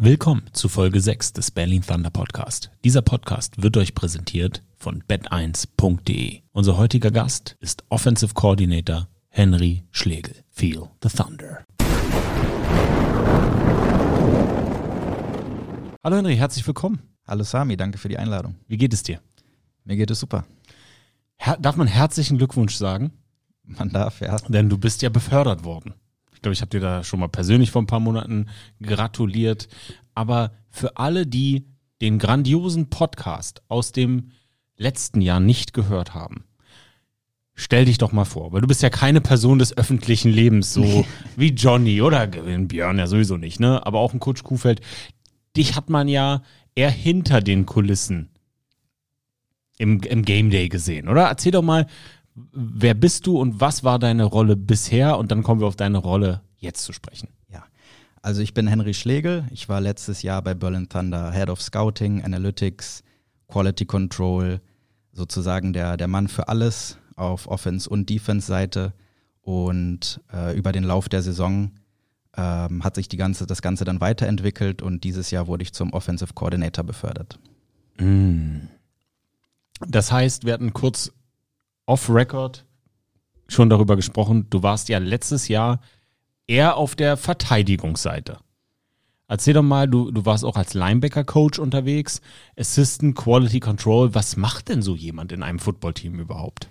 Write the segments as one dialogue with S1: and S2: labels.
S1: Willkommen zu Folge 6 des Berlin Thunder Podcast. Dieser Podcast wird euch präsentiert von bet1.de. Unser heutiger Gast ist Offensive Coordinator Henry Schlegel. Feel the Thunder. Hallo Henry, herzlich willkommen.
S2: Hallo Sami, danke für die Einladung.
S1: Wie geht es dir?
S2: Mir geht es super.
S1: Her darf man herzlichen Glückwunsch sagen?
S2: Man darf, ja.
S1: Denn du bist ja befördert worden. Ich glaube, ich habe dir da schon mal persönlich vor ein paar Monaten gratuliert. Aber für alle, die den grandiosen Podcast aus dem letzten Jahr nicht gehört haben, stell dich doch mal vor, weil du bist ja keine Person des öffentlichen Lebens, so wie Johnny oder Björn ja sowieso nicht, ne? Aber auch ein Coach Kuhfeld. Dich hat man ja eher hinter den Kulissen im, im Game Day gesehen, oder? Erzähl doch mal, wer bist du und was war deine Rolle bisher? Und dann kommen wir auf deine Rolle jetzt zu sprechen.
S2: Ja, also ich bin Henry Schlegel. Ich war letztes Jahr bei Berlin Thunder Head of Scouting, Analytics, Quality Control, sozusagen der, der Mann für alles auf Offense- und Defense-Seite. Und äh, über den Lauf der Saison ähm, hat sich die ganze, das Ganze dann weiterentwickelt und dieses Jahr wurde ich zum Offensive Coordinator befördert.
S1: Mm. Das heißt, wir hatten kurz off-Record schon darüber gesprochen, du warst ja letztes Jahr eher auf der Verteidigungsseite. Erzähl doch mal, du, du warst auch als Linebacker-Coach unterwegs, Assistant Quality Control. Was macht denn so jemand in einem Footballteam überhaupt?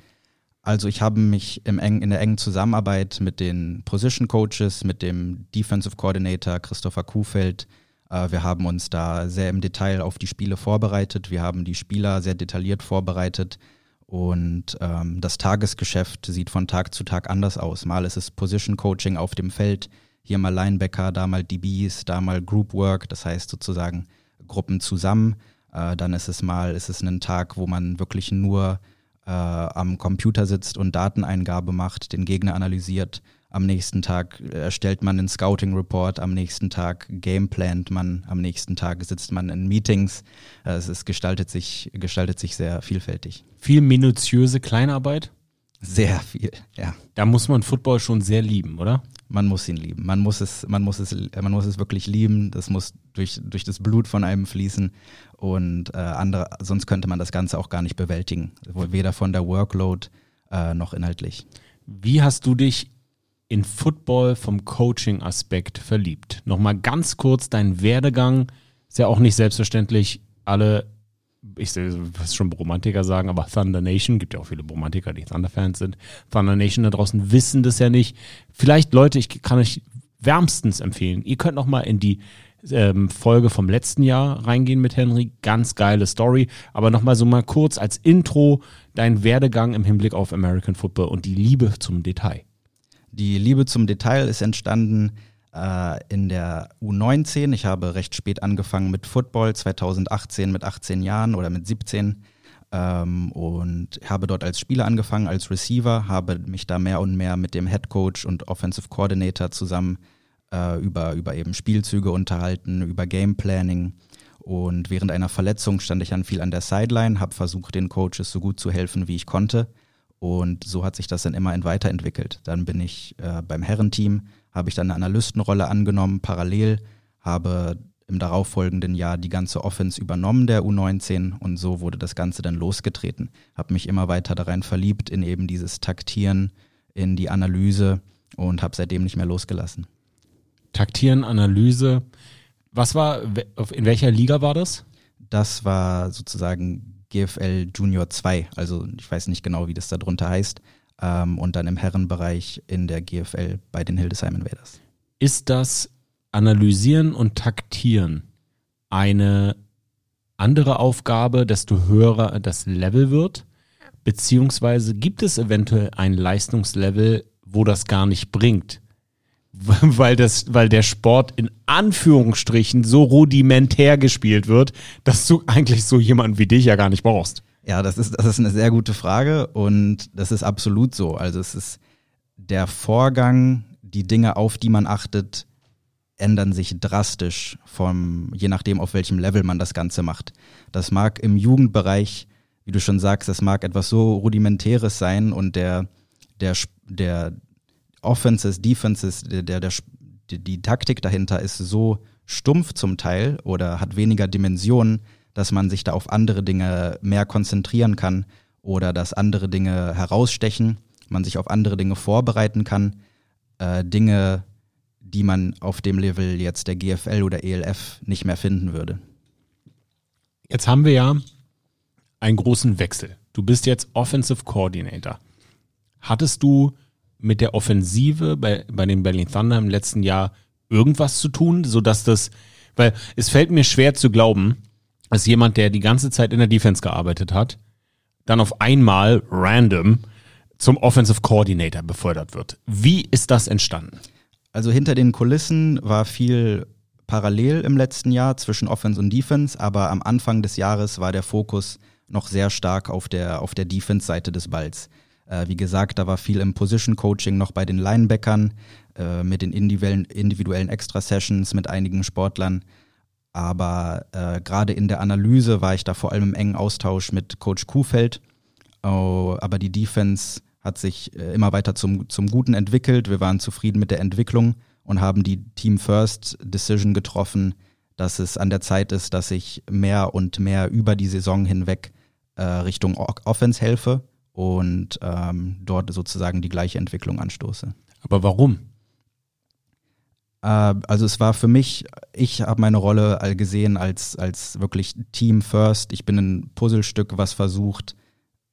S2: Also ich habe mich im eng, in der engen Zusammenarbeit mit den Position Coaches, mit dem Defensive Coordinator Christopher Kuhfeld, äh, wir haben uns da sehr im Detail auf die Spiele vorbereitet. Wir haben die Spieler sehr detailliert vorbereitet. Und ähm, das Tagesgeschäft sieht von Tag zu Tag anders aus. Mal ist es Position Coaching auf dem Feld, hier mal Linebacker, da mal DBs, da mal Group Work, das heißt sozusagen Gruppen zusammen. Äh, dann ist es mal, ist es ein Tag, wo man wirklich nur äh, am Computer sitzt und Dateneingabe macht, den Gegner analysiert. Am nächsten Tag erstellt man einen Scouting Report, am nächsten Tag gameplant man, am nächsten Tag sitzt man in Meetings. Äh, es ist, gestaltet, sich, gestaltet sich sehr vielfältig.
S1: Viel minutiöse Kleinarbeit?
S2: Sehr viel, ja.
S1: Da muss man Football schon sehr lieben, oder?
S2: Man muss ihn lieben. Man muss es, man muss es, man muss es wirklich lieben. Das muss durch, durch das Blut von einem fließen. Und äh, andere, sonst könnte man das Ganze auch gar nicht bewältigen. Weder von der Workload äh, noch inhaltlich.
S1: Wie hast du dich in Football vom Coaching-Aspekt verliebt? Nochmal ganz kurz dein Werdegang. Ist ja auch nicht selbstverständlich, alle, ich will schon Romantiker sagen, aber Thunder Nation, gibt ja auch viele Romantiker, die Thunder-Fans sind. Thunder Nation da draußen wissen das ja nicht. Vielleicht, Leute, ich kann euch wärmstens empfehlen, ihr könnt nochmal in die ähm, Folge vom letzten Jahr reingehen mit Henry. Ganz geile Story. Aber nochmal so mal kurz als Intro dein Werdegang im Hinblick auf American Football und die Liebe zum Detail.
S2: Die Liebe zum Detail ist entstanden äh, in der U19. Ich habe recht spät angefangen mit Football, 2018 mit 18 Jahren oder mit 17. Ähm, und habe dort als Spieler angefangen, als Receiver, habe mich da mehr und mehr mit dem Head Coach und Offensive Coordinator zusammen äh, über, über eben Spielzüge unterhalten, über Game Planning. Und während einer Verletzung stand ich dann viel an der Sideline, habe versucht, den Coaches so gut zu helfen, wie ich konnte. Und so hat sich das dann immer weiterentwickelt. Dann bin ich äh, beim Herrenteam, habe ich dann eine Analystenrolle angenommen, parallel, habe im darauffolgenden Jahr die ganze Offense übernommen der U19 und so wurde das Ganze dann losgetreten. Habe mich immer weiter darein verliebt, in eben dieses Taktieren, in die Analyse und habe seitdem nicht mehr losgelassen.
S1: Taktieren, Analyse. Was war, in welcher Liga war das?
S2: Das war sozusagen GFL Junior 2. Also ich weiß nicht genau, wie das da drunter heißt. Ähm, und dann im Herrenbereich in der GFL bei den Hildesheim Invaders.
S1: Ist das Analysieren und Taktieren eine andere Aufgabe, desto höher das Level wird? Beziehungsweise gibt es eventuell ein Leistungslevel, wo das gar nicht bringt? weil, das, weil der Sport in Anführungsstrichen so rudimentär gespielt wird, dass du eigentlich so jemanden wie dich ja gar nicht brauchst.
S2: Ja, das ist, das ist eine sehr gute Frage und das ist absolut so. Also es ist der Vorgang, die Dinge, auf die man achtet, ändern sich drastisch vom, je nachdem, auf welchem Level man das Ganze macht. Das mag im Jugendbereich, wie du schon sagst, das mag etwas so rudimentäres sein und der, der, der, Offenses, Defenses, der, der, der, die Taktik dahinter ist so stumpf zum Teil oder hat weniger Dimensionen, dass man sich da auf andere Dinge mehr konzentrieren kann oder dass andere Dinge herausstechen, man sich auf andere Dinge vorbereiten kann, äh, Dinge, die man auf dem Level jetzt der GFL oder ELF nicht mehr finden würde.
S1: Jetzt haben wir ja einen großen Wechsel. Du bist jetzt Offensive Coordinator. Hattest du mit der Offensive bei, bei den Berlin Thunder im letzten Jahr irgendwas zu tun, sodass das, weil es fällt mir schwer zu glauben, dass jemand, der die ganze Zeit in der Defense gearbeitet hat, dann auf einmal random zum Offensive Coordinator befördert wird. Wie ist das entstanden?
S2: Also hinter den Kulissen war viel parallel im letzten Jahr zwischen Offense und Defense, aber am Anfang des Jahres war der Fokus noch sehr stark auf der, auf der Defense-Seite des Balls. Äh, wie gesagt, da war viel im Position-Coaching noch bei den Linebackern, äh, mit den individuellen, individuellen Extra-Sessions mit einigen Sportlern. Aber äh, gerade in der Analyse war ich da vor allem im engen Austausch mit Coach Kuhfeld. Oh, aber die Defense hat sich äh, immer weiter zum, zum Guten entwickelt. Wir waren zufrieden mit der Entwicklung und haben die Team First Decision getroffen, dass es an der Zeit ist, dass ich mehr und mehr über die Saison hinweg äh, Richtung Offense helfe und ähm, dort sozusagen die gleiche Entwicklung anstoße.
S1: Aber warum?
S2: Äh, also es war für mich, ich habe meine Rolle all gesehen als, als wirklich Team First. Ich bin ein Puzzlestück, was versucht,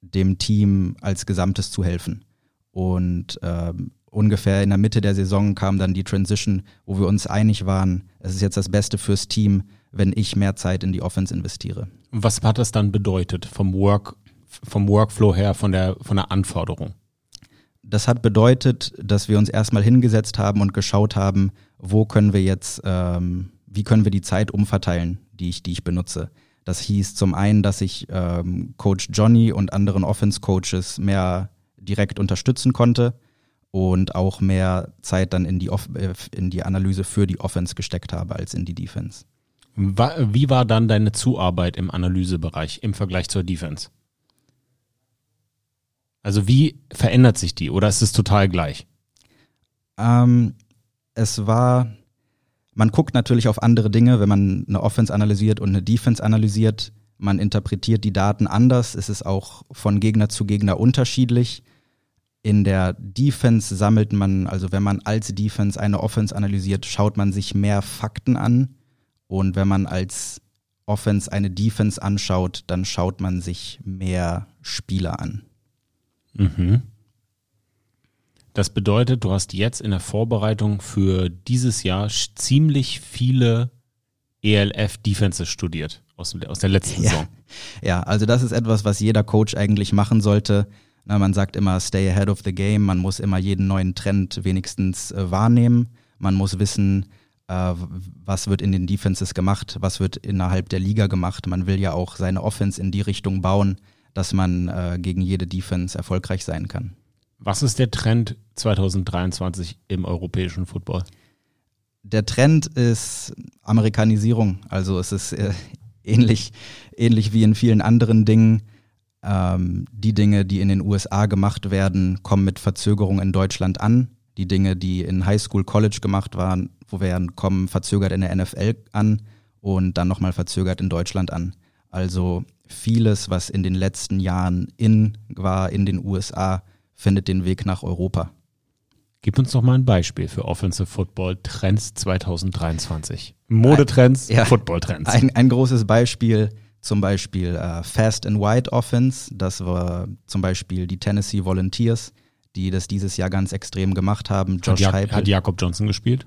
S2: dem Team als Gesamtes zu helfen. Und äh, ungefähr in der Mitte der Saison kam dann die Transition, wo wir uns einig waren, es ist jetzt das Beste fürs Team, wenn ich mehr Zeit in die Offense investiere.
S1: Was hat das dann bedeutet vom Work, vom Workflow her, von der, von der Anforderung?
S2: Das hat bedeutet, dass wir uns erstmal hingesetzt haben und geschaut haben, wo können wir jetzt, ähm, wie können wir die Zeit umverteilen, die ich, die ich benutze. Das hieß zum einen, dass ich ähm, Coach Johnny und anderen Offense-Coaches mehr direkt unterstützen konnte und auch mehr Zeit dann in die, Off äh, in die Analyse für die Offense gesteckt habe als in die Defense.
S1: Wie war dann deine Zuarbeit im Analysebereich im Vergleich zur Defense? Also wie verändert sich die oder ist es total gleich?
S2: Ähm, es war, man guckt natürlich auf andere Dinge, wenn man eine Offense analysiert und eine Defense analysiert. Man interpretiert die Daten anders. Es ist auch von Gegner zu Gegner unterschiedlich. In der Defense sammelt man, also wenn man als Defense eine Offense analysiert, schaut man sich mehr Fakten an. Und wenn man als Offense eine Defense anschaut, dann schaut man sich mehr Spieler an.
S1: Mhm. Das bedeutet, du hast jetzt in der Vorbereitung für dieses Jahr ziemlich viele ELF Defenses studiert aus, aus der letzten
S2: ja.
S1: Saison.
S2: Ja, also das ist etwas, was jeder Coach eigentlich machen sollte. Na, man sagt immer, stay ahead of the game. Man muss immer jeden neuen Trend wenigstens äh, wahrnehmen. Man muss wissen, äh, was wird in den Defenses gemacht, was wird innerhalb der Liga gemacht. Man will ja auch seine Offense in die Richtung bauen, dass man äh, gegen jede Defense erfolgreich sein kann.
S1: Was ist der Trend 2023 im europäischen Football?
S2: Der Trend ist Amerikanisierung. Also es ist äh, ähnlich, ähnlich wie in vielen anderen Dingen. Ähm, die Dinge, die in den USA gemacht werden, kommen mit Verzögerung in Deutschland an. Die Dinge, die in High School, College gemacht waren, wo werden, kommen verzögert in der NFL an und dann nochmal verzögert in Deutschland an. Also vieles, was in den letzten Jahren in war in den USA, findet den Weg nach Europa.
S1: Gib uns doch mal ein Beispiel für Offensive Football Trends 2023. Modetrends, ja, Football-Trends.
S2: Ein, ein großes Beispiel, zum Beispiel äh, Fast and Wide Offense. Das war zum Beispiel die Tennessee Volunteers, die das dieses Jahr ganz extrem gemacht haben.
S1: Josh hat, ja hat Jakob Johnson gespielt?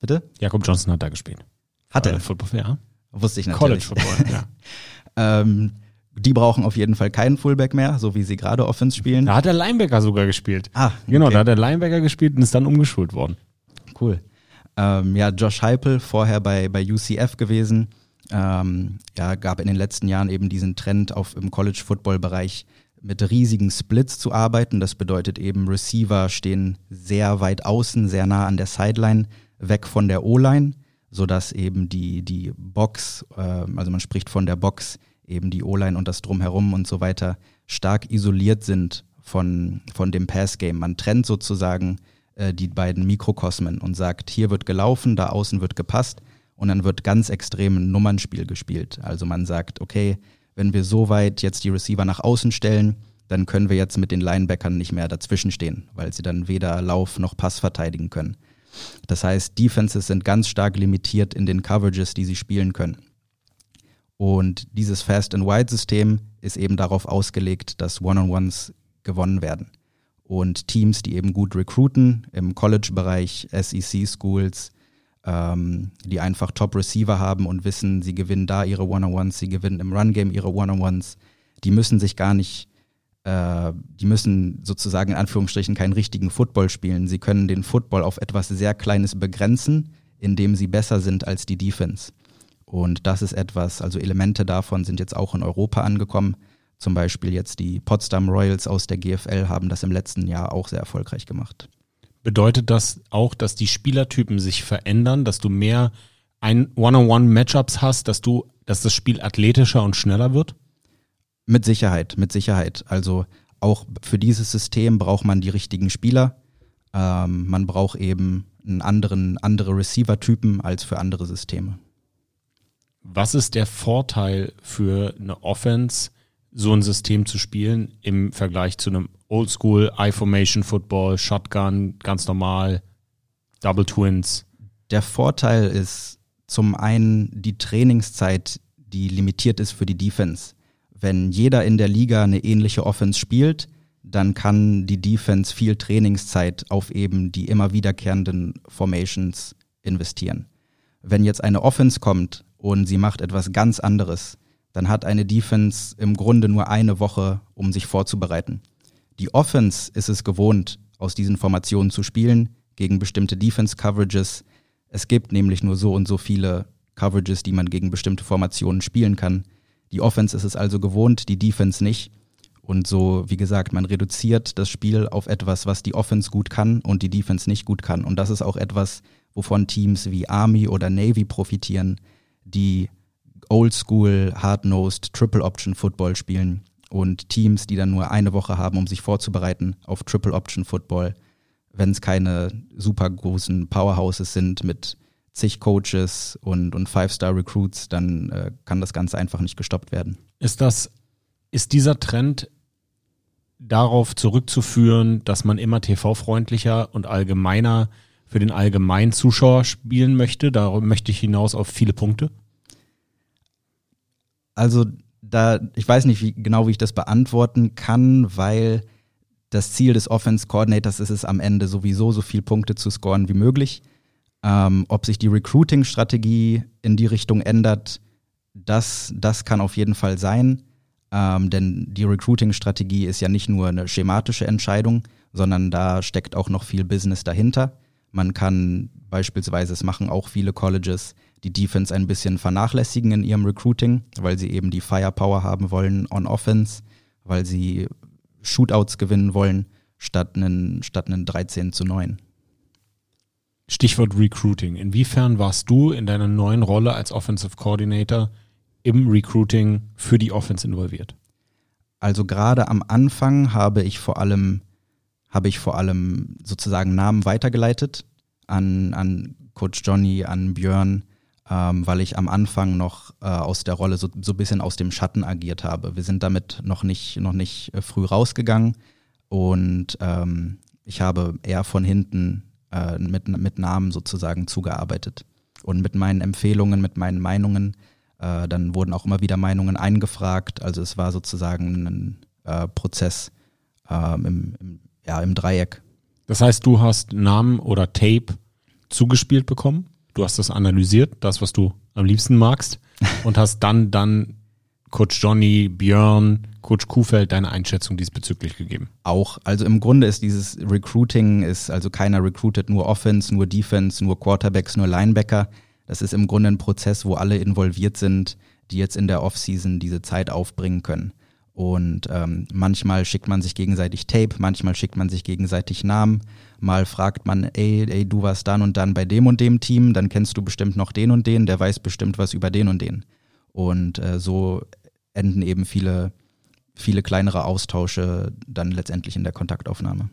S2: Bitte?
S1: Jakob Johnson hat da gespielt.
S2: Hat er?
S1: Äh, Football, ja.
S2: Wusste ich natürlich.
S1: College Football, ja.
S2: ähm, die brauchen auf jeden Fall keinen Fullback mehr, so wie sie gerade Offense spielen.
S1: Da hat der Linebacker sogar gespielt.
S2: Ah,
S1: genau, da hat der Linebacker gespielt und ist dann umgeschult worden.
S2: Cool. Ähm, ja, Josh Heipel, vorher bei, bei UCF gewesen. Ähm, ja, gab in den letzten Jahren eben diesen Trend auf im College-Football-Bereich mit riesigen Splits zu arbeiten. Das bedeutet eben, Receiver stehen sehr weit außen, sehr nah an der Sideline, weg von der O-Line, sodass eben die, die Box, äh, also man spricht von der Box, eben die O-Line und das Drumherum und so weiter stark isoliert sind von, von dem Pass-Game. Man trennt sozusagen äh, die beiden Mikrokosmen und sagt, hier wird gelaufen, da außen wird gepasst und dann wird ganz extrem ein Nummernspiel gespielt. Also man sagt, okay, wenn wir so weit jetzt die Receiver nach außen stellen, dann können wir jetzt mit den Linebackern nicht mehr dazwischenstehen, weil sie dann weder Lauf noch Pass verteidigen können. Das heißt, Defenses sind ganz stark limitiert in den Coverages, die sie spielen können. Und dieses Fast and Wide System ist eben darauf ausgelegt, dass One-on-Ones gewonnen werden. Und Teams, die eben gut recruiten im College-Bereich, SEC-Schools, ähm, die einfach Top-Receiver haben und wissen, sie gewinnen da ihre One-on-Ones, sie gewinnen im Run-Game ihre One-on-Ones, die müssen sich gar nicht äh, die müssen sozusagen in Anführungsstrichen keinen richtigen Football spielen. Sie können den Football auf etwas sehr Kleines begrenzen, indem sie besser sind als die Defense. Und das ist etwas, also Elemente davon sind jetzt auch in Europa angekommen. Zum Beispiel jetzt die Potsdam Royals aus der GFL haben das im letzten Jahr auch sehr erfolgreich gemacht.
S1: Bedeutet das auch, dass die Spielertypen sich verändern, dass du mehr ein One-on-One-Matchups hast, dass du, dass das Spiel athletischer und schneller wird?
S2: Mit Sicherheit, mit Sicherheit. Also auch für dieses System braucht man die richtigen Spieler. Ähm, man braucht eben einen anderen, andere Receiver-Typen als für andere Systeme.
S1: Was ist der Vorteil für eine Offense, so ein System zu spielen im Vergleich zu einem Oldschool I-Formation Football, Shotgun, ganz normal, Double Twins?
S2: Der Vorteil ist zum einen die Trainingszeit, die limitiert ist für die Defense wenn jeder in der Liga eine ähnliche Offense spielt, dann kann die Defense viel Trainingszeit auf eben die immer wiederkehrenden Formations investieren. Wenn jetzt eine Offense kommt und sie macht etwas ganz anderes, dann hat eine Defense im Grunde nur eine Woche, um sich vorzubereiten. Die Offense ist es gewohnt, aus diesen Formationen zu spielen, gegen bestimmte Defense-Coverages. Es gibt nämlich nur so und so viele Coverages, die man gegen bestimmte Formationen spielen kann. Die Offense ist es also gewohnt, die Defense nicht. Und so, wie gesagt, man reduziert das Spiel auf etwas, was die Offense gut kann und die Defense nicht gut kann. Und das ist auch etwas, wovon Teams wie Army oder Navy profitieren, die Oldschool, Hard-Nosed, Triple-Option-Football spielen und Teams, die dann nur eine Woche haben, um sich vorzubereiten auf Triple-Option-Football, wenn es keine super großen Powerhouses sind mit zig Coaches und, und Five-Star-Recruits, dann äh, kann das Ganze einfach nicht gestoppt werden.
S1: Ist das, ist dieser Trend darauf zurückzuführen, dass man immer TV-freundlicher und allgemeiner für den allgemeinen Zuschauer spielen möchte? Da möchte ich hinaus auf viele Punkte.
S2: Also da, ich weiß nicht wie, genau, wie ich das beantworten kann, weil das Ziel des Offense Coordinators ist es am Ende sowieso so viele Punkte zu scoren wie möglich. Ähm, ob sich die Recruiting-Strategie in die Richtung ändert, das, das kann auf jeden Fall sein. Ähm, denn die Recruiting-Strategie ist ja nicht nur eine schematische Entscheidung, sondern da steckt auch noch viel Business dahinter. Man kann beispielsweise, es machen auch viele Colleges, die Defense ein bisschen vernachlässigen in ihrem Recruiting, weil sie eben die Firepower haben wollen on Offense, weil sie Shootouts gewinnen wollen, statt einen, statt einen 13 zu 9.
S1: Stichwort Recruiting. Inwiefern warst du in deiner neuen Rolle als Offensive Coordinator im Recruiting für die Offense involviert?
S2: Also gerade am Anfang habe ich vor allem habe ich vor allem sozusagen Namen weitergeleitet an, an Coach Johnny, an Björn, ähm, weil ich am Anfang noch äh, aus der Rolle so, so ein bisschen aus dem Schatten agiert habe. Wir sind damit noch nicht, noch nicht äh, früh rausgegangen und ähm, ich habe eher von hinten äh, mit, mit Namen sozusagen zugearbeitet. Und mit meinen Empfehlungen, mit meinen Meinungen, äh, dann wurden auch immer wieder Meinungen eingefragt. Also es war sozusagen ein äh, Prozess ähm, im, im, ja, im Dreieck.
S1: Das heißt, du hast Namen oder Tape zugespielt bekommen, du hast das analysiert, das, was du am liebsten magst, und hast dann, dann Coach Johnny, Björn, Coach Kuhfeld deine Einschätzung diesbezüglich gegeben?
S2: Auch. Also im Grunde ist dieses Recruiting, ist also keiner recruitet nur Offense, nur Defense, nur Quarterbacks, nur Linebacker. Das ist im Grunde ein Prozess, wo alle involviert sind, die jetzt in der Offseason diese Zeit aufbringen können. Und ähm, manchmal schickt man sich gegenseitig Tape, manchmal schickt man sich gegenseitig Namen. Mal fragt man, ey, ey, du warst dann und dann bei dem und dem Team, dann kennst du bestimmt noch den und den, der weiß bestimmt was über den und den. Und äh, so enden eben viele, viele kleinere Austausche dann letztendlich in der Kontaktaufnahme.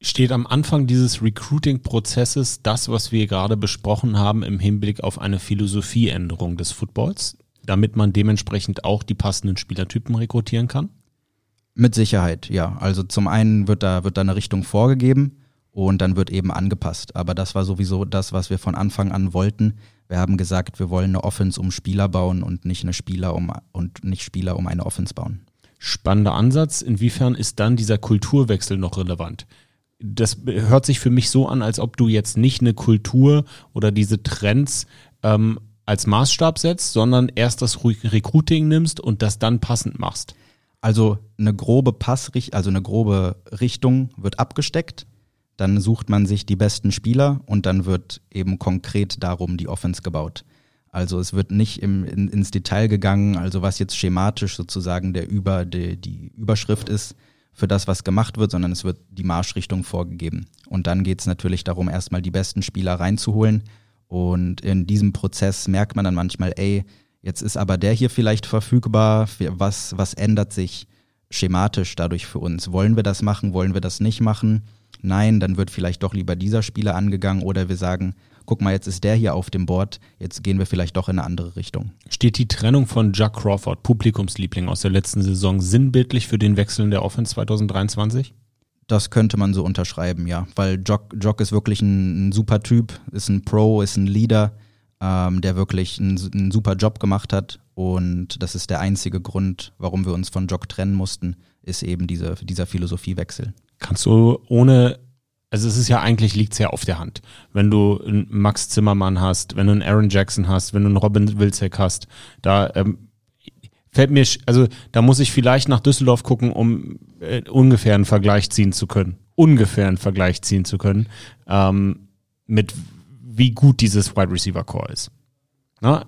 S1: Steht am Anfang dieses Recruiting-Prozesses das, was wir gerade besprochen haben, im Hinblick auf eine Philosophieänderung des Footballs, damit man dementsprechend auch die passenden Spielertypen rekrutieren kann?
S2: Mit Sicherheit, ja. Also zum einen wird da, wird da eine Richtung vorgegeben und dann wird eben angepasst. Aber das war sowieso das, was wir von Anfang an wollten. Wir haben gesagt, wir wollen eine Offense um Spieler bauen und nicht eine Spieler um und nicht Spieler um eine Offense bauen.
S1: Spannender Ansatz. Inwiefern ist dann dieser Kulturwechsel noch relevant? Das hört sich für mich so an, als ob du jetzt nicht eine Kultur oder diese Trends ähm, als Maßstab setzt, sondern erst das Recruiting nimmst und das dann passend machst.
S2: Also eine grobe Passrichtung, also eine grobe Richtung wird abgesteckt dann sucht man sich die besten Spieler und dann wird eben konkret darum die Offense gebaut. Also es wird nicht im, in, ins Detail gegangen, also was jetzt schematisch sozusagen der über die, die Überschrift ist für das, was gemacht wird, sondern es wird die Marschrichtung vorgegeben. Und dann geht es natürlich darum, erstmal die besten Spieler reinzuholen. Und in diesem Prozess merkt man dann manchmal, ey, jetzt ist aber der hier vielleicht verfügbar, was, was ändert sich schematisch dadurch für uns? Wollen wir das machen, wollen wir das nicht machen? Nein, dann wird vielleicht doch lieber dieser Spieler angegangen oder wir sagen, guck mal, jetzt ist der hier auf dem Board, jetzt gehen wir vielleicht doch in eine andere Richtung.
S1: Steht die Trennung von Jack Crawford, Publikumsliebling aus der letzten Saison, sinnbildlich für den Wechsel in der Offense 2023?
S2: Das könnte man so unterschreiben, ja, weil Jock, Jock ist wirklich ein, ein super Typ, ist ein Pro, ist ein Leader, ähm, der wirklich einen, einen super Job gemacht hat und das ist der einzige Grund, warum wir uns von Jock trennen mussten, ist eben diese, dieser Philosophiewechsel
S1: kannst du ohne, also es ist ja eigentlich liegt es ja auf der Hand. Wenn du einen Max Zimmermann hast, wenn du einen Aaron Jackson hast, wenn du einen Robin Wilczek hast, da ähm, fällt mir, also da muss ich vielleicht nach Düsseldorf gucken, um äh, ungefähr einen Vergleich ziehen zu können. Ungefähr einen Vergleich ziehen zu können, ähm, mit wie gut dieses Wide Receiver Core ist. Na,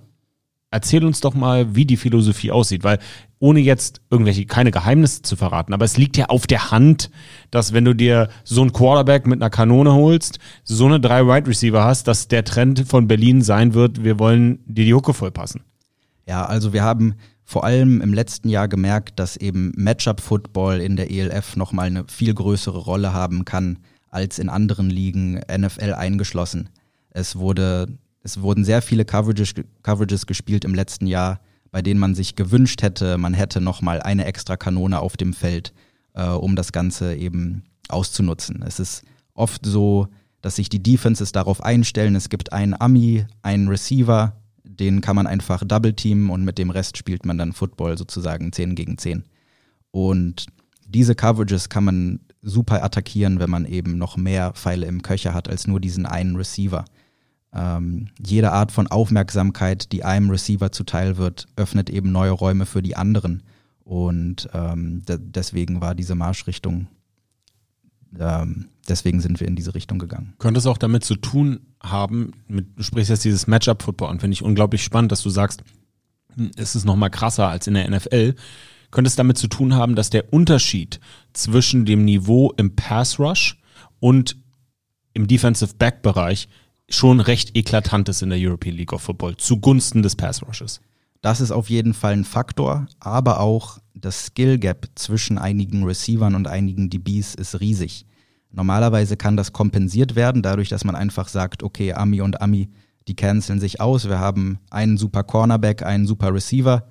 S1: erzähl uns doch mal, wie die Philosophie aussieht, weil ohne jetzt irgendwelche, keine Geheimnisse zu verraten, aber es liegt ja auf der Hand, dass wenn du dir so einen Quarterback mit einer Kanone holst, so eine drei Wide Receiver hast, dass der Trend von Berlin sein wird, wir wollen dir die Hucke vollpassen.
S2: Ja, also wir haben vor allem im letzten Jahr gemerkt, dass eben Matchup-Football in der ELF nochmal eine viel größere Rolle haben kann als in anderen Ligen, NFL eingeschlossen. Es wurde, es wurden sehr viele Coverages, Coverages gespielt im letzten Jahr bei denen man sich gewünscht hätte, man hätte noch mal eine extra Kanone auf dem Feld, äh, um das Ganze eben auszunutzen. Es ist oft so, dass sich die Defenses darauf einstellen, es gibt einen Ami, einen Receiver, den kann man einfach double teamen und mit dem Rest spielt man dann Football sozusagen 10 gegen 10. Und diese Coverages kann man super attackieren, wenn man eben noch mehr Pfeile im Köcher hat als nur diesen einen Receiver ähm, jede Art von Aufmerksamkeit, die einem Receiver zuteil wird, öffnet eben neue Räume für die anderen. Und ähm, deswegen war diese Marschrichtung, ähm, deswegen sind wir in diese Richtung gegangen.
S1: Könnte es auch damit zu tun haben, mit, du sprichst jetzt dieses Matchup-Football an, finde ich unglaublich spannend, dass du sagst, hm, es ist nochmal krasser als in der NFL. Könnte es damit zu tun haben, dass der Unterschied zwischen dem Niveau im Pass Rush und im Defensive Back Bereich schon recht eklatant ist in der European League of Football zugunsten des Pass Rushes.
S2: Das ist auf jeden Fall ein Faktor, aber auch das Skill Gap zwischen einigen Receivern und einigen DBs ist riesig. Normalerweise kann das kompensiert werden, dadurch, dass man einfach sagt, okay, Ami und Ami, die canceln sich aus. Wir haben einen super Cornerback, einen super Receiver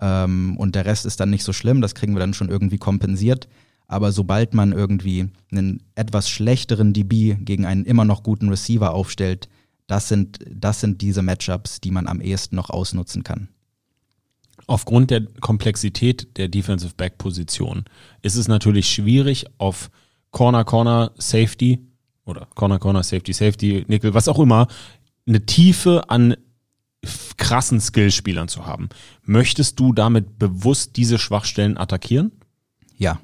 S2: ähm, und der Rest ist dann nicht so schlimm. Das kriegen wir dann schon irgendwie kompensiert. Aber sobald man irgendwie einen etwas schlechteren DB gegen einen immer noch guten Receiver aufstellt, das sind, das sind diese Matchups, die man am ehesten noch ausnutzen kann.
S1: Aufgrund der Komplexität der Defensive Back Position ist es natürlich schwierig auf Corner, Corner, Safety oder Corner, Corner, Safety, Safety, Nickel, was auch immer, eine Tiefe an krassen Skillspielern zu haben. Möchtest du damit bewusst diese Schwachstellen attackieren?
S2: Ja,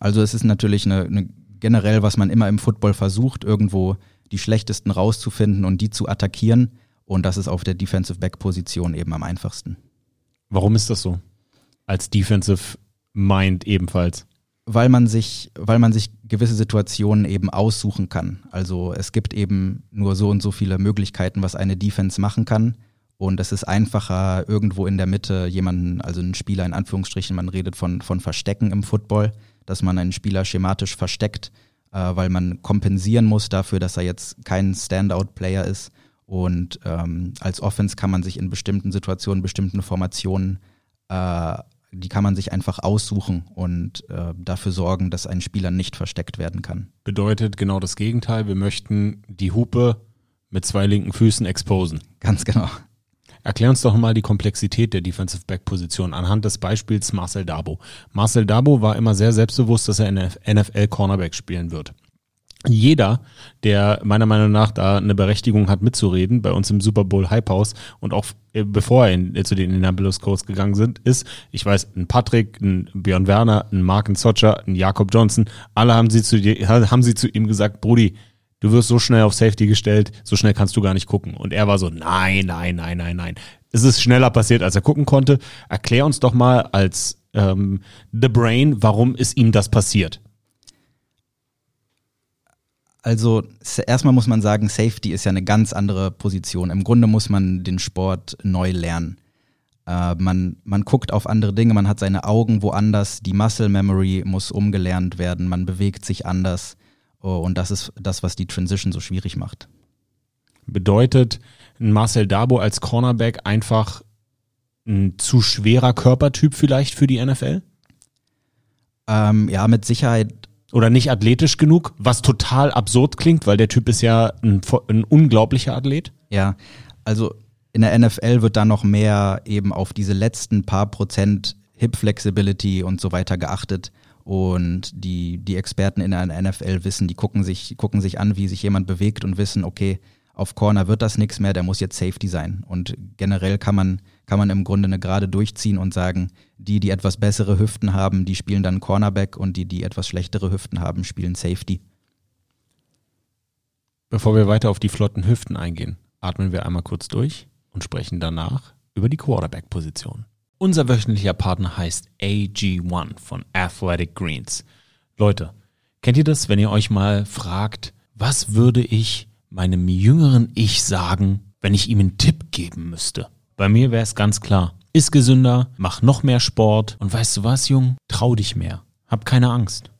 S2: also es ist natürlich eine, eine generell, was man immer im Football versucht, irgendwo die schlechtesten rauszufinden und die zu attackieren. Und das ist auf der Defensive Back Position eben am einfachsten.
S1: Warum ist das so? Als Defensive Mind ebenfalls.
S2: Weil man sich, weil man sich gewisse Situationen eben aussuchen kann. Also es gibt eben nur so und so viele Möglichkeiten, was eine Defense machen kann. Und es ist einfacher, irgendwo in der Mitte jemanden, also einen Spieler in Anführungsstrichen, man redet von, von Verstecken im Football, dass man einen Spieler schematisch versteckt, äh, weil man kompensieren muss dafür, dass er jetzt kein Standout-Player ist. Und ähm, als Offense kann man sich in bestimmten Situationen, bestimmten Formationen, äh, die kann man sich einfach aussuchen und äh, dafür sorgen, dass ein Spieler nicht versteckt werden kann.
S1: Bedeutet genau das Gegenteil. Wir möchten die Hupe mit zwei linken Füßen exposen.
S2: Ganz genau.
S1: Erklär uns doch mal die Komplexität der Defensive Back Position anhand des Beispiels Marcel Dabo. Marcel Dabo war immer sehr selbstbewusst, dass er NFL Cornerback spielen wird jeder, der meiner Meinung nach da eine Berechtigung hat mitzureden, bei uns im Super Bowl Hype House und auch äh, bevor er in, äh, zu den Indianapolis Colts gegangen sind, ist, ich weiß, ein Patrick, ein Björn Werner, ein Mark Socher, ein Jakob Johnson, alle haben sie zu haben sie zu ihm gesagt, Brudi, du wirst so schnell auf Safety gestellt, so schnell kannst du gar nicht gucken. Und er war so, nein, nein, nein, nein, nein. Es ist schneller passiert, als er gucken konnte. Erklär uns doch mal als ähm, The Brain, warum ist ihm das passiert?
S2: Also erstmal muss man sagen, Safety ist ja eine ganz andere Position. Im Grunde muss man den Sport neu lernen. Äh, man, man guckt auf andere Dinge, man hat seine Augen woanders, die Muscle Memory muss umgelernt werden, man bewegt sich anders. Oh, und das ist das, was die Transition so schwierig macht.
S1: Bedeutet Marcel Dabo als Cornerback einfach ein zu schwerer Körpertyp vielleicht für die NFL?
S2: Ähm, ja, mit Sicherheit
S1: oder nicht athletisch genug, was total absurd klingt, weil der Typ ist ja ein, ein unglaublicher Athlet.
S2: Ja, also in der NFL wird da noch mehr eben auf diese letzten paar Prozent Hip Flexibility und so weiter geachtet. Und die, die Experten in der NFL wissen, die gucken sich, gucken sich an, wie sich jemand bewegt und wissen, okay, auf Corner wird das nichts mehr, der muss jetzt Safety sein. Und generell kann man, kann man im Grunde eine Gerade durchziehen und sagen, die, die etwas bessere Hüften haben, die spielen dann Cornerback und die, die etwas schlechtere Hüften haben, spielen Safety.
S1: Bevor wir weiter auf die flotten Hüften eingehen, atmen wir einmal kurz durch und sprechen danach über die Quarterback-Position. Unser wöchentlicher Partner heißt AG1 von Athletic Greens. Leute, kennt ihr das, wenn ihr euch mal fragt, was würde ich meinem jüngeren Ich sagen, wenn ich ihm einen Tipp geben müsste? Bei mir wäre es ganz klar. Iss gesünder, mach noch mehr Sport und weißt du was, Jung? Trau dich mehr. Hab keine Angst.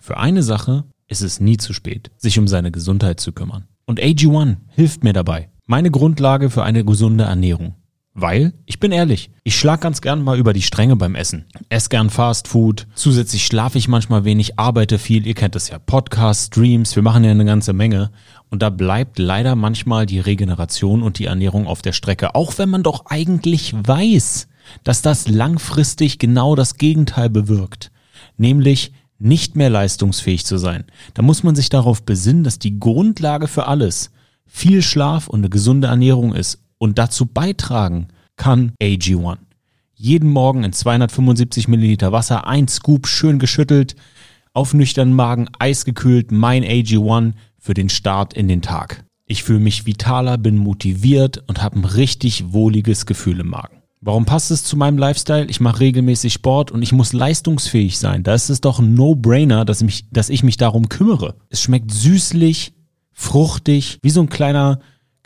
S1: Für eine Sache ist es nie zu spät, sich um seine Gesundheit zu kümmern. Und AG1 hilft mir dabei. Meine Grundlage für eine gesunde Ernährung. Weil, ich bin ehrlich, ich schlag ganz gern mal über die Stränge beim Essen. Ess gern Fast Food, zusätzlich schlafe ich manchmal wenig, arbeite viel, ihr kennt das ja, Podcasts, Streams, wir machen ja eine ganze Menge. Und da bleibt leider manchmal die Regeneration und die Ernährung auf der Strecke, auch wenn man doch eigentlich weiß, dass das langfristig genau das Gegenteil bewirkt. Nämlich nicht mehr leistungsfähig zu sein. Da muss man sich darauf besinnen, dass die Grundlage für alles viel Schlaf und eine gesunde Ernährung ist und dazu beitragen kann AG1. Jeden Morgen in 275 Milliliter Wasser, ein Scoop schön geschüttelt, auf nüchternen Magen, eisgekühlt, mein AG1 für den Start in den Tag. Ich fühle mich vitaler, bin motiviert und habe ein richtig wohliges Gefühl im Magen. Warum passt es zu meinem Lifestyle? Ich mache regelmäßig Sport und ich muss leistungsfähig sein. Da ist es doch ein No-Brainer, dass, dass ich mich darum kümmere. Es schmeckt süßlich, fruchtig, wie so ein kleiner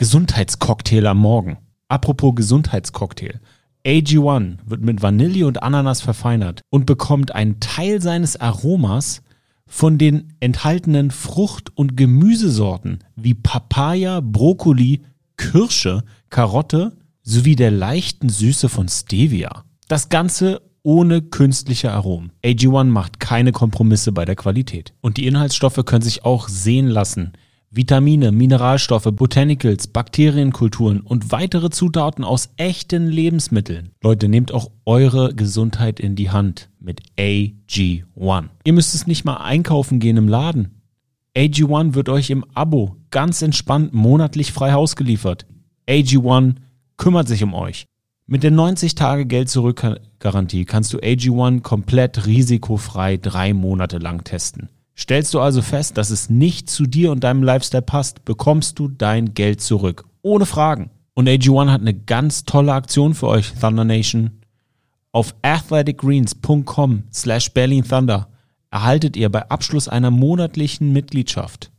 S1: Gesundheitscocktail am Morgen. Apropos Gesundheitscocktail. AG1 wird mit Vanille und Ananas verfeinert und bekommt einen Teil seines Aromas von den enthaltenen Frucht- und Gemüsesorten wie Papaya, Brokkoli, Kirsche, Karotte sowie der leichten Süße von Stevia. Das Ganze ohne künstliche Aromen. AG1 macht keine Kompromisse bei der Qualität. Und die Inhaltsstoffe können sich auch sehen lassen. Vitamine, Mineralstoffe, Botanicals, Bakterienkulturen und weitere Zutaten aus echten Lebensmitteln. Leute, nehmt auch eure Gesundheit in die Hand mit AG1. Ihr müsst es nicht mal einkaufen gehen im Laden. AG1 wird euch im Abo ganz entspannt monatlich frei Haus geliefert. AG1 kümmert sich um euch. Mit der 90 Tage Geld zurück Garantie kannst du AG1 komplett risikofrei drei Monate lang testen. Stellst du also fest, dass es nicht zu dir und deinem Lifestyle passt, bekommst du dein Geld zurück. Ohne Fragen. Und AG1 hat eine ganz tolle Aktion für euch, Thunder Nation. Auf athleticgreens.com slash Berlin Thunder erhaltet ihr bei Abschluss einer monatlichen Mitgliedschaft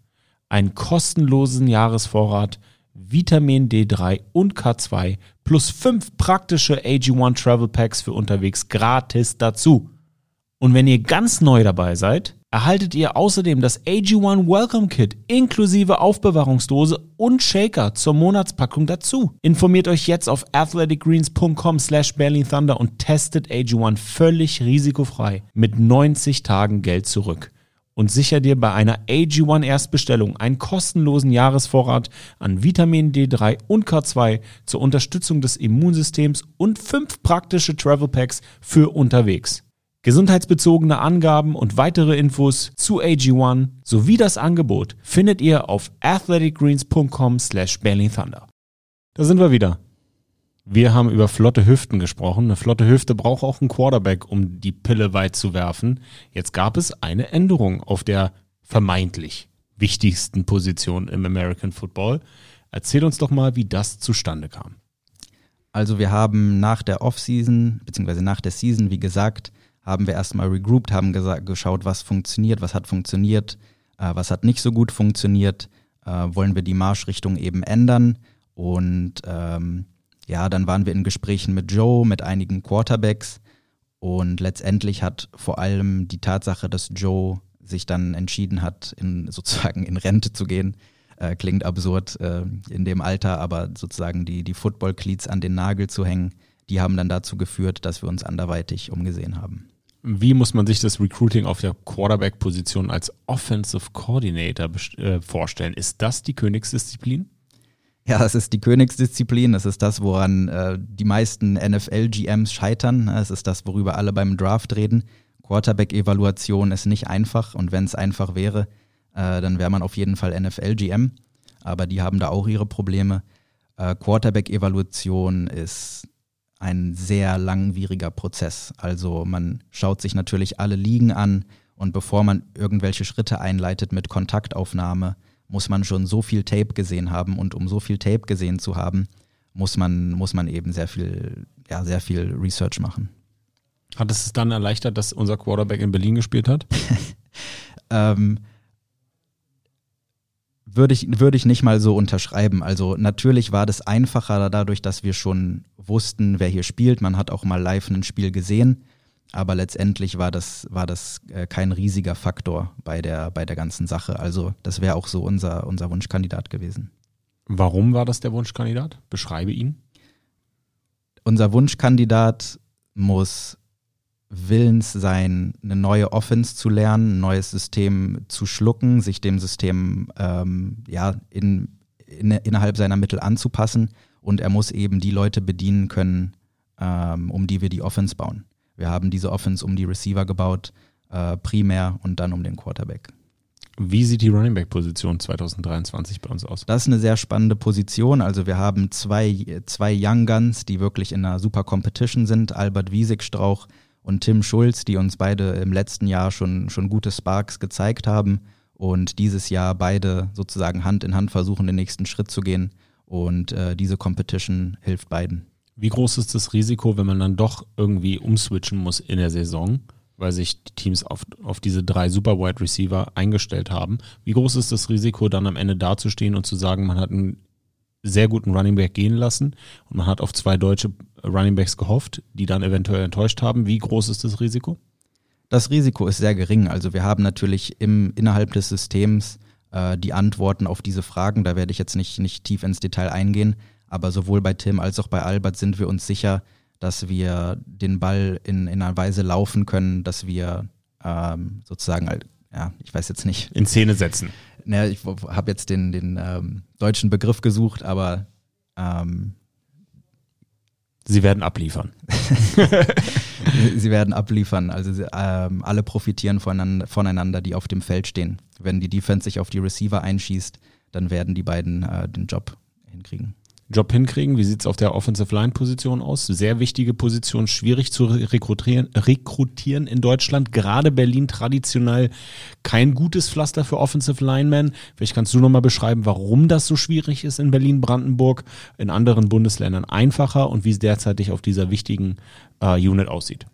S1: einen kostenlosen Jahresvorrat Vitamin D3 und K2 plus fünf praktische AG1 Travel Packs für unterwegs gratis dazu. Und wenn ihr ganz neu dabei seid, erhaltet ihr außerdem das AG1 Welcome Kit inklusive Aufbewahrungsdose und Shaker zur Monatspackung dazu. Informiert euch jetzt auf athleticgreens.com slash Berlin Thunder und testet AG1 völlig risikofrei mit 90 Tagen Geld zurück. Und sicher dir bei einer AG1 Erstbestellung einen kostenlosen Jahresvorrat an Vitamin D3 und K2 zur Unterstützung des Immunsystems und fünf praktische Travel Packs für unterwegs. Gesundheitsbezogene Angaben und weitere Infos zu AG1 sowie das Angebot findet ihr auf athleticgreens.com slash Thunder. Da sind wir wieder. Wir haben über flotte Hüften gesprochen. Eine flotte Hüfte braucht auch einen Quarterback, um die Pille weit zu werfen. Jetzt gab es eine Änderung auf der vermeintlich wichtigsten Position im American Football. Erzähl uns doch mal, wie das zustande kam.
S2: Also wir haben nach der Offseason, beziehungsweise nach der Season, wie gesagt, haben wir erstmal regrouped, haben geschaut, was funktioniert, was hat funktioniert, äh, was hat nicht so gut funktioniert, äh, wollen wir die Marschrichtung eben ändern. Und ähm, ja, dann waren wir in Gesprächen mit Joe, mit einigen Quarterbacks. Und letztendlich hat vor allem die Tatsache, dass Joe sich dann entschieden hat, in, sozusagen in Rente zu gehen, äh, klingt absurd äh, in dem Alter, aber sozusagen die, die Football-Cleats an den Nagel zu hängen, die haben dann dazu geführt, dass wir uns anderweitig umgesehen haben.
S1: Wie muss man sich das Recruiting auf der Quarterback-Position als Offensive Coordinator äh, vorstellen? Ist das die Königsdisziplin?
S2: Ja, es ist die Königsdisziplin. Es ist das, woran äh, die meisten NFL-GMs scheitern. Es ist das, worüber alle beim Draft reden. Quarterback-Evaluation ist nicht einfach und wenn es einfach wäre, äh, dann wäre man auf jeden Fall NFL-GM. Aber die haben da auch ihre Probleme. Äh, Quarterback-Evaluation ist ein sehr langwieriger Prozess. Also man schaut sich natürlich alle Ligen an und bevor man irgendwelche Schritte einleitet mit Kontaktaufnahme, muss man schon so viel Tape gesehen haben und um so viel Tape gesehen zu haben, muss man, muss man eben sehr viel, ja, sehr viel Research machen.
S1: Hat es dann erleichtert, dass unser Quarterback in Berlin gespielt hat?
S2: ähm, würde ich, würde ich nicht mal so unterschreiben. Also natürlich war das einfacher dadurch, dass wir schon wussten, wer hier spielt. Man hat auch mal live ein Spiel gesehen. Aber letztendlich war das, war das äh, kein riesiger Faktor bei der, bei der ganzen Sache. Also das wäre auch so unser, unser Wunschkandidat gewesen.
S1: Warum war das der Wunschkandidat? Beschreibe ihn.
S2: Unser Wunschkandidat muss willens sein, eine neue Offense zu lernen, ein neues System zu schlucken, sich dem System ähm, ja, in, in, innerhalb seiner Mittel anzupassen und er muss eben die Leute bedienen können, ähm, um die wir die Offense bauen. Wir haben diese Offense um die Receiver gebaut, äh, primär und dann um den Quarterback.
S1: Wie sieht die Running Back Position 2023 bei uns aus?
S2: Das ist eine sehr spannende Position. Also wir haben zwei, zwei Young Guns, die wirklich in einer super Competition sind. Albert Wiesig-Strauch und Tim Schulz, die uns beide im letzten Jahr schon, schon gute Sparks gezeigt haben und dieses Jahr beide sozusagen Hand in Hand versuchen, den nächsten Schritt zu gehen. Und äh, diese Competition hilft beiden.
S1: Wie groß ist das Risiko, wenn man dann doch irgendwie umswitchen muss in der Saison, weil sich die Teams auf, auf diese drei Super Wide Receiver eingestellt haben? Wie groß ist das Risiko, dann am Ende dazustehen und zu sagen, man hat einen sehr guten Running Back gehen lassen und man hat auf zwei deutsche Running Backs gehofft, die dann eventuell enttäuscht haben. Wie groß ist das Risiko?
S2: Das Risiko ist sehr gering. Also wir haben natürlich im, innerhalb des Systems äh, die Antworten auf diese Fragen. Da werde ich jetzt nicht, nicht tief ins Detail eingehen. Aber sowohl bei Tim als auch bei Albert sind wir uns sicher, dass wir den Ball in, in einer Weise laufen können, dass wir ähm, sozusagen, ja, ich weiß jetzt nicht.
S1: In Szene setzen.
S2: Naja, ich habe jetzt den, den ähm, deutschen Begriff gesucht, aber ähm,
S1: Sie werden abliefern.
S2: sie werden abliefern. Also ähm, alle profitieren voneinander, voneinander, die auf dem Feld stehen. Wenn die Defense sich auf die Receiver einschießt, dann werden die beiden äh, den Job hinkriegen.
S1: Job hinkriegen. Wie sieht es auf der Offensive Line Position aus? Sehr wichtige Position, schwierig zu rekrutieren, rekrutieren in Deutschland. Gerade Berlin traditionell kein gutes Pflaster für Offensive Linemen. Vielleicht kannst du nochmal beschreiben, warum das so schwierig ist in Berlin-Brandenburg, in anderen Bundesländern einfacher und wie es derzeitig auf dieser wichtigen äh, Unit aussieht.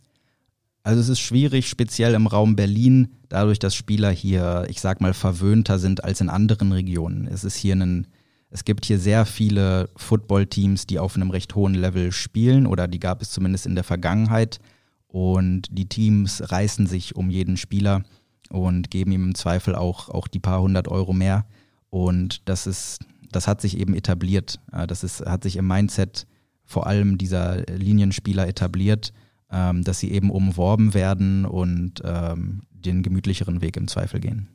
S2: Also es ist schwierig, speziell im Raum Berlin, dadurch, dass Spieler hier, ich sag mal, verwöhnter sind als in anderen Regionen. Es ist hier ein es gibt hier sehr viele Football-Teams, die auf einem recht hohen Level spielen oder die gab es zumindest in der Vergangenheit. Und die Teams reißen sich um jeden Spieler. und geben ihm im Zweifel auch, auch die paar hundert Euro mehr. Und das ist, das hat sich eben etabliert. Äh, das ist, hat sich im Mindset vor allem dieser Linienspieler etabliert, ähm, dass sie eben umworben werden und ähm, den gemütlicheren Weg im Zweifel gehen.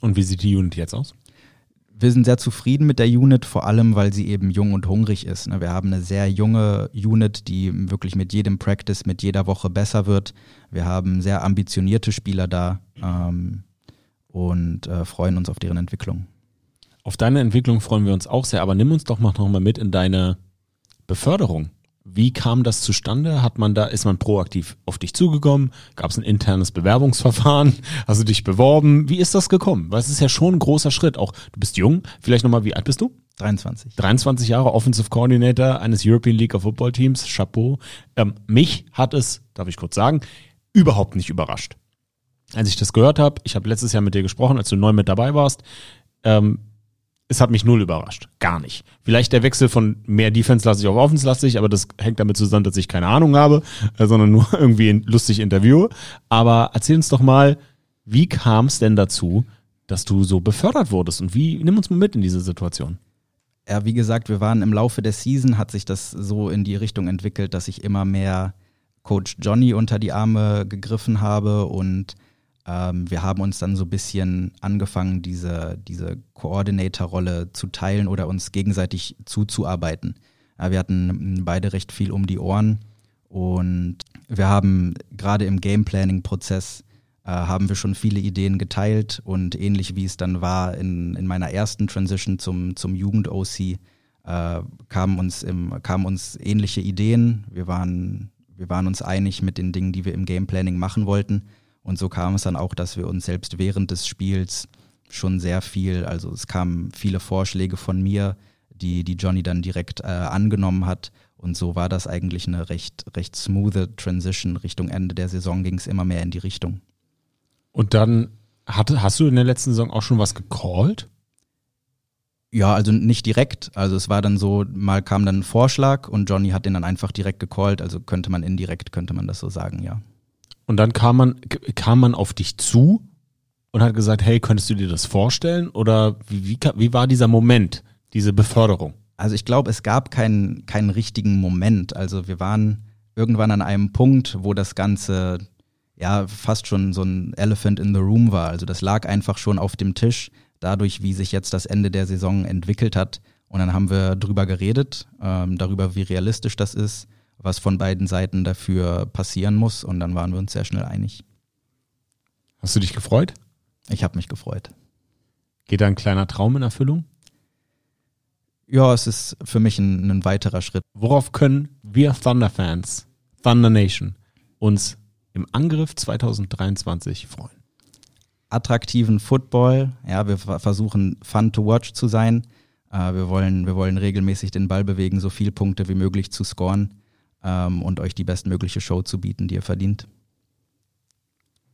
S1: Und wie sieht die Unit jetzt aus?
S2: Wir sind sehr zufrieden mit der Unit, vor allem weil sie eben jung und hungrig ist. Ne? Wir haben eine sehr junge Unit, die wirklich mit jedem Practice, mit jeder Woche besser wird. Wir haben sehr ambitionierte Spieler da ähm, und äh, freuen uns auf deren Entwicklung.
S1: Auf deine Entwicklung freuen wir uns auch sehr, aber nimm uns doch mal noch mal mit in deine Beförderung. Wie kam das zustande? Hat man da, ist man proaktiv auf dich zugekommen? Gab es ein internes Bewerbungsverfahren? Hast du dich beworben? Wie ist das gekommen? Weil es ist ja schon ein großer Schritt. Auch du bist jung. Vielleicht nochmal, wie alt bist du?
S2: 23.
S1: 23 Jahre Offensive Coordinator eines European League of Football Teams. Chapeau. Ähm, mich hat es, darf ich kurz sagen, überhaupt nicht überrascht. Als ich das gehört habe, ich habe letztes Jahr mit dir gesprochen, als du neu mit dabei warst, ähm, es hat mich null überrascht. Gar nicht. Vielleicht der Wechsel von mehr Defense-lastig auf Offense-lastig, aber das hängt damit zusammen, dass ich keine Ahnung habe, äh, sondern nur irgendwie ein lustig Interview. Aber erzähl uns doch mal, wie kam es denn dazu, dass du so befördert wurdest und wie, nimm uns mal mit in diese Situation.
S2: Ja, wie gesagt, wir waren im Laufe der Season, hat sich das so in die Richtung entwickelt, dass ich immer mehr Coach Johnny unter die Arme gegriffen habe und ähm, wir haben uns dann so ein bisschen angefangen, diese, diese Coordinator-Rolle zu teilen oder uns gegenseitig zuzuarbeiten. Ja, wir hatten beide recht viel um die Ohren und wir haben gerade im Game-Planning-Prozess äh, haben wir schon viele Ideen geteilt und ähnlich wie es dann war in, in meiner ersten Transition zum, zum Jugend-OC, äh, kamen, uns im, kamen uns ähnliche Ideen. Wir waren, wir waren uns einig mit den Dingen, die wir im Game-Planning machen wollten. Und so kam es dann auch, dass wir uns selbst während des Spiels schon sehr viel, also es kamen viele Vorschläge von mir, die, die Johnny dann direkt äh, angenommen hat. Und so war das eigentlich eine recht, recht smooth Transition. Richtung Ende der Saison ging es immer mehr in die Richtung.
S1: Und dann hat, hast du in der letzten Saison auch schon was gecallt?
S2: Ja, also nicht direkt. Also es war dann so, mal kam dann ein Vorschlag und Johnny hat den dann einfach direkt gecallt. Also könnte man indirekt, könnte man das so sagen, ja.
S1: Und dann kam man, kam man auf dich zu und hat gesagt, hey, könntest du dir das vorstellen? Oder wie, wie, wie war dieser Moment, diese Beförderung?
S2: Also ich glaube, es gab keinen, keinen richtigen Moment. Also wir waren irgendwann an einem Punkt, wo das Ganze ja fast schon so ein Elephant in the Room war. Also das lag einfach schon auf dem Tisch, dadurch, wie sich jetzt das Ende der Saison entwickelt hat. Und dann haben wir drüber geredet, ähm, darüber, wie realistisch das ist, was von beiden Seiten dafür passieren muss. Und dann waren wir uns sehr schnell einig.
S1: Hast du dich gefreut?
S2: Ich habe mich gefreut.
S1: Geht da ein kleiner Traum in Erfüllung?
S2: Ja, es ist für mich ein, ein weiterer Schritt.
S1: Worauf können wir Thunder-Fans, Thunder Nation, uns im Angriff 2023 freuen?
S2: Attraktiven Football. Ja, wir versuchen fun to watch zu sein. Äh, wir, wollen, wir wollen regelmäßig den Ball bewegen, so viele Punkte wie möglich zu scoren ähm, und euch die bestmögliche Show zu bieten, die ihr verdient.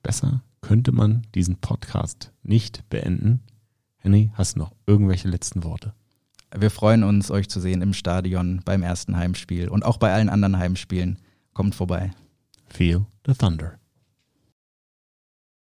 S1: Besser könnte man diesen Podcast nicht beenden. Henry, hast du noch irgendwelche letzten Worte?
S2: Wir freuen uns, euch zu sehen im Stadion beim ersten Heimspiel und auch bei allen anderen Heimspielen. Kommt vorbei.
S1: Feel the Thunder.